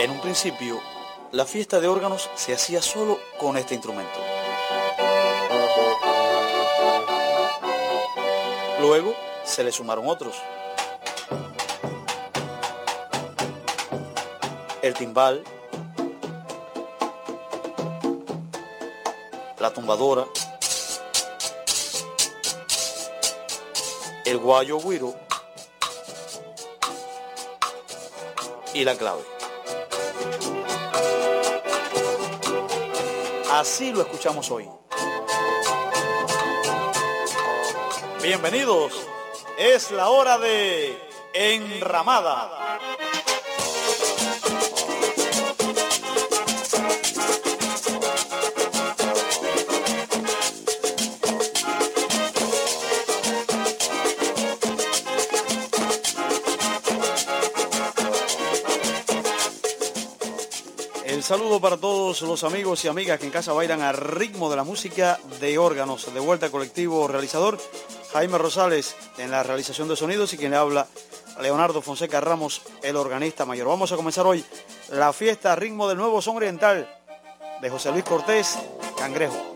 En un principio, la fiesta de órganos se hacía solo con este instrumento. Luego se le sumaron otros. El timbal, la tumbadora, el guayo guiro y la clave. Así lo escuchamos hoy. Bienvenidos. Es la hora de Enramada. Saludo para todos los amigos y amigas que en casa bailan al ritmo de la música de órganos. De vuelta al colectivo realizador Jaime Rosales en la realización de sonidos y quien le habla Leonardo Fonseca Ramos, el organista mayor. Vamos a comenzar hoy la fiesta ritmo del nuevo son oriental de José Luis Cortés, Cangrejo.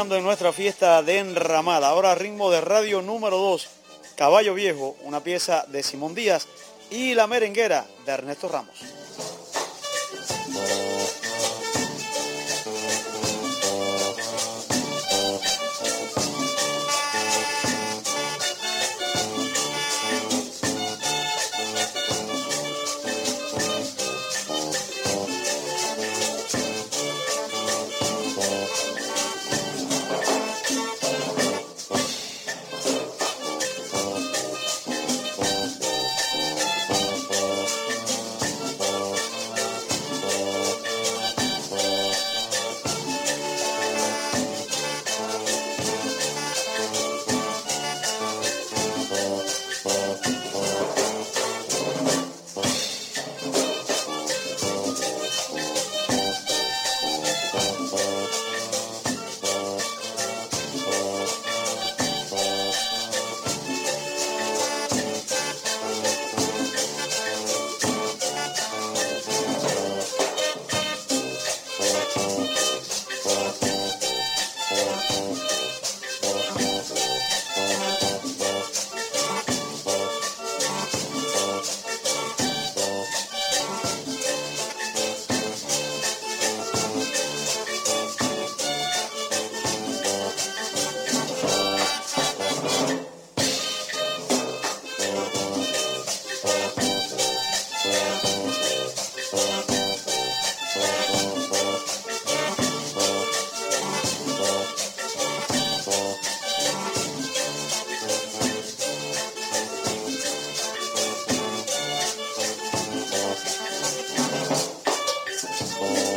En nuestra fiesta de enramada. Ahora ritmo de radio número 2, Caballo Viejo, una pieza de Simón Díaz y La Merenguera de Ernesto Ramos. Oh.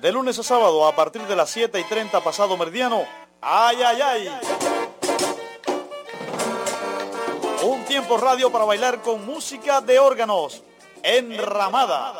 De lunes a sábado a partir de las 7 y 30 pasado meridiano. ¡Ay, ay, ay! Un tiempo radio para bailar con música de órganos. Enramada.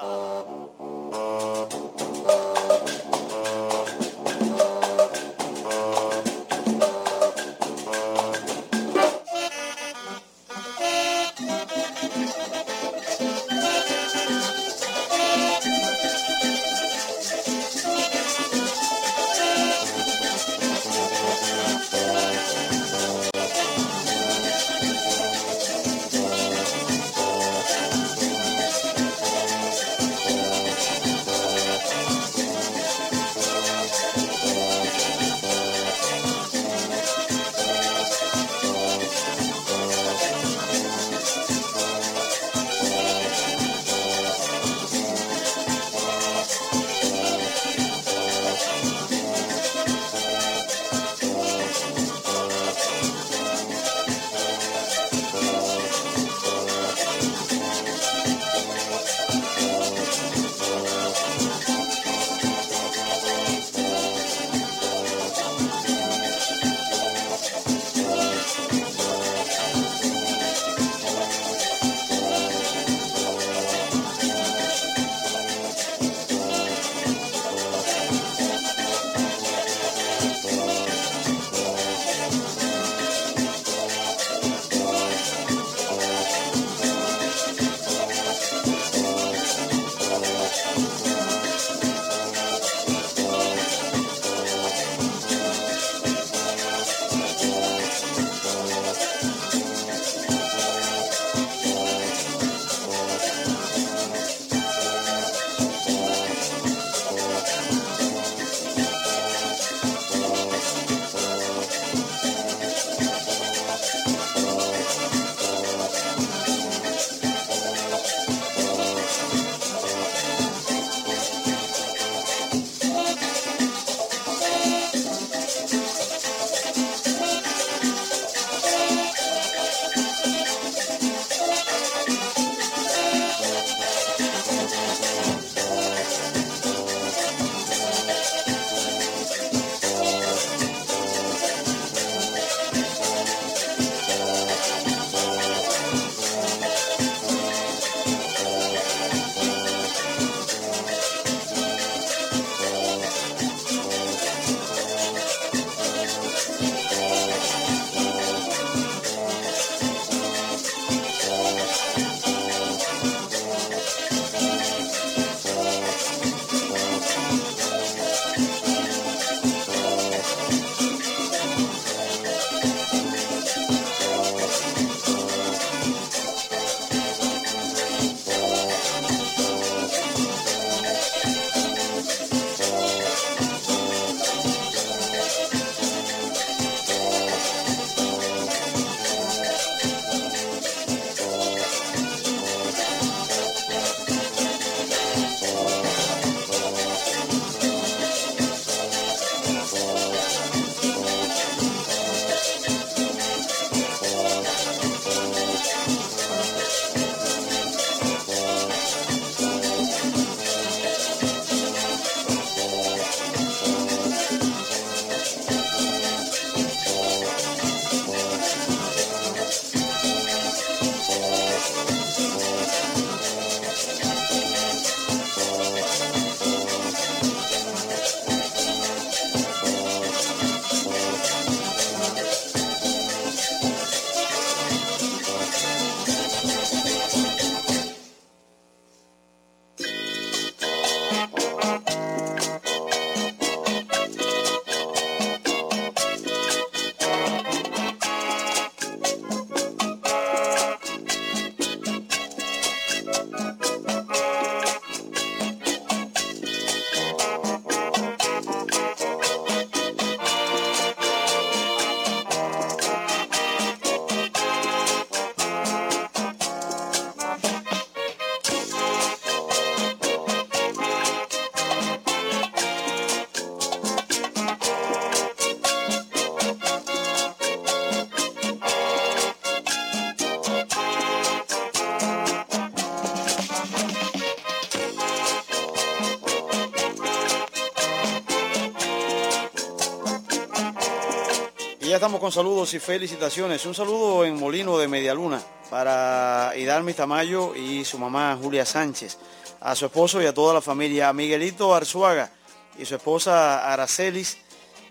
Estamos con saludos y felicitaciones. Un saludo en Molino de Medialuna para Hidalmi Tamayo y su mamá Julia Sánchez, a su esposo y a toda la familia, Miguelito Arzuaga y su esposa Aracelis.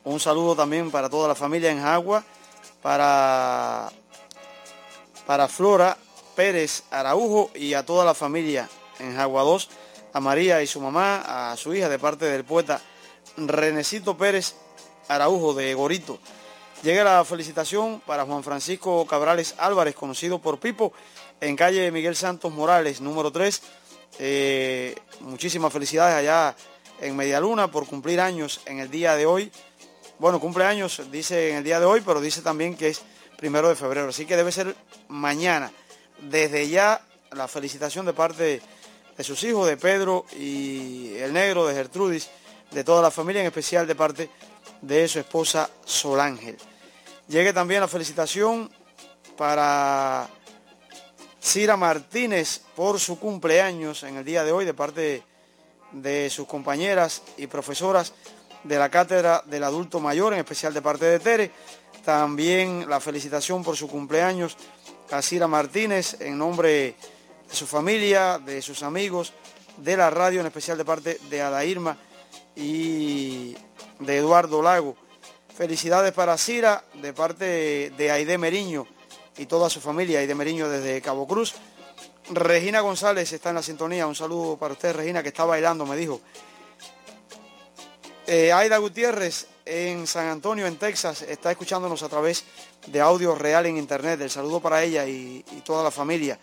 Un saludo también para toda la familia en Jagua, para, para Flora Pérez Araujo y a toda la familia en Jagua 2, a María y su mamá, a su hija de parte del poeta Renecito Pérez Araujo de Gorito. Llega la felicitación para Juan Francisco Cabrales Álvarez, conocido por Pipo, en calle Miguel Santos Morales, número 3. Eh, muchísimas felicidades allá en Medialuna por cumplir años en el día de hoy. Bueno, cumple años, dice en el día de hoy, pero dice también que es primero de febrero. Así que debe ser mañana. Desde ya la felicitación de parte de sus hijos, de Pedro y el negro, de Gertrudis, de toda la familia, en especial de parte de su esposa Sol Ángel. Llegue también la felicitación para Cira Martínez por su cumpleaños en el día de hoy de parte de sus compañeras y profesoras de la Cátedra del Adulto Mayor, en especial de parte de Tere. También la felicitación por su cumpleaños a Cira Martínez en nombre de su familia, de sus amigos, de la radio, en especial de parte de Ada Irma y de Eduardo Lago. Felicidades para Cira de parte de Aide Meriño y toda su familia, Aide Meriño desde Cabo Cruz. Regina González está en la sintonía, un saludo para usted Regina que está bailando, me dijo. Eh, Aida Gutiérrez en San Antonio, en Texas, está escuchándonos a través de audio real en internet. El saludo para ella y, y toda la familia.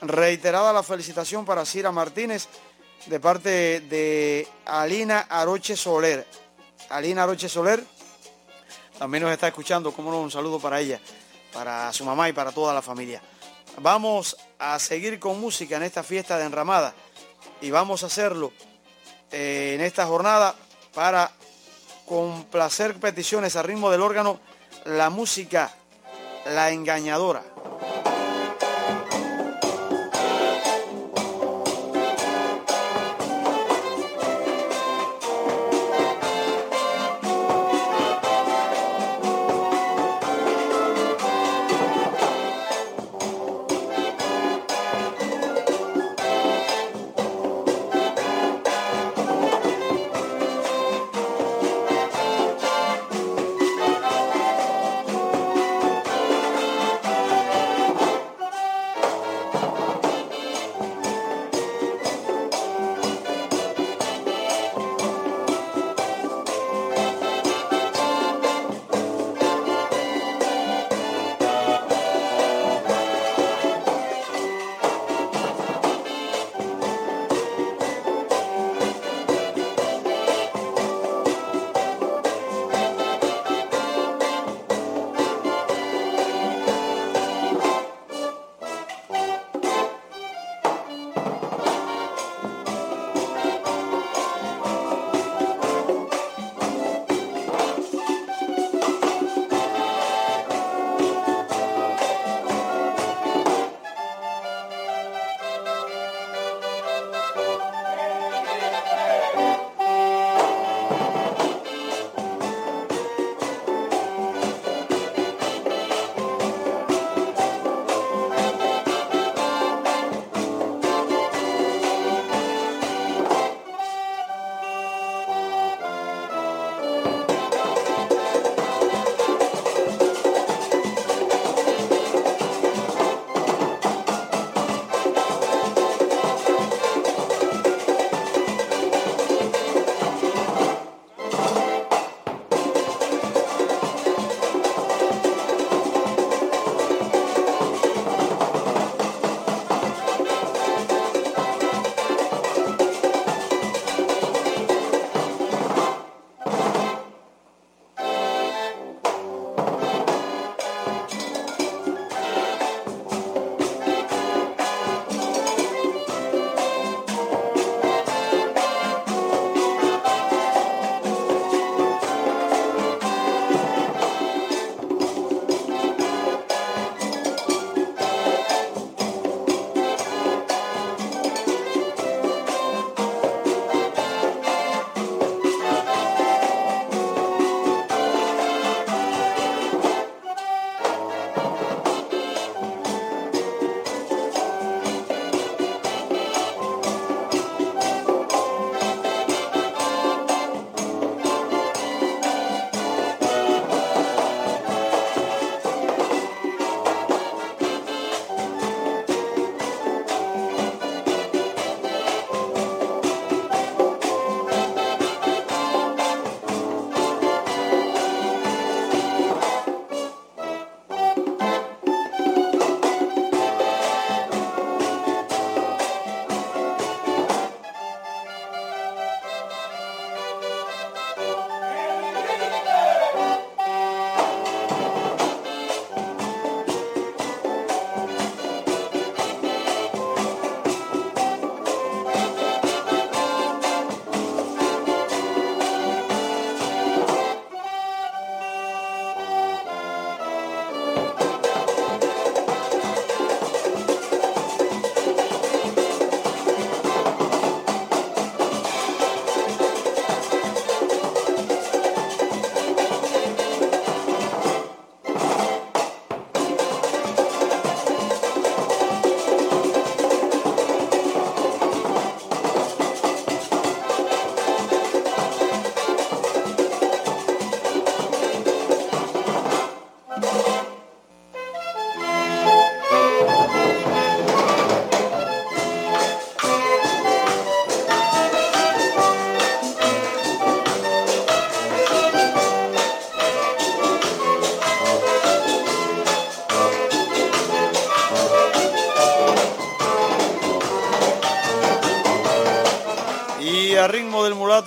Reiterada la felicitación para Cira Martínez de parte de Alina Aroche Soler. Alina Aroche Soler también nos está escuchando, como no, un saludo para ella, para su mamá y para toda la familia. Vamos a seguir con música en esta fiesta de enramada y vamos a hacerlo eh, en esta jornada para complacer peticiones a ritmo del órgano, la música, la engañadora.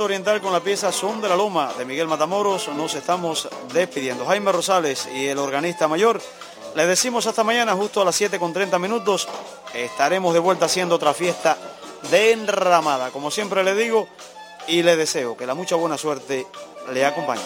Oriental con la pieza Son de la Loma de Miguel Matamoros, nos estamos despidiendo. Jaime Rosales y el organista mayor, les decimos hasta mañana justo a las 7 con 30 minutos. Estaremos de vuelta haciendo otra fiesta de enramada, como siempre le digo, y le deseo que la mucha buena suerte le acompañe.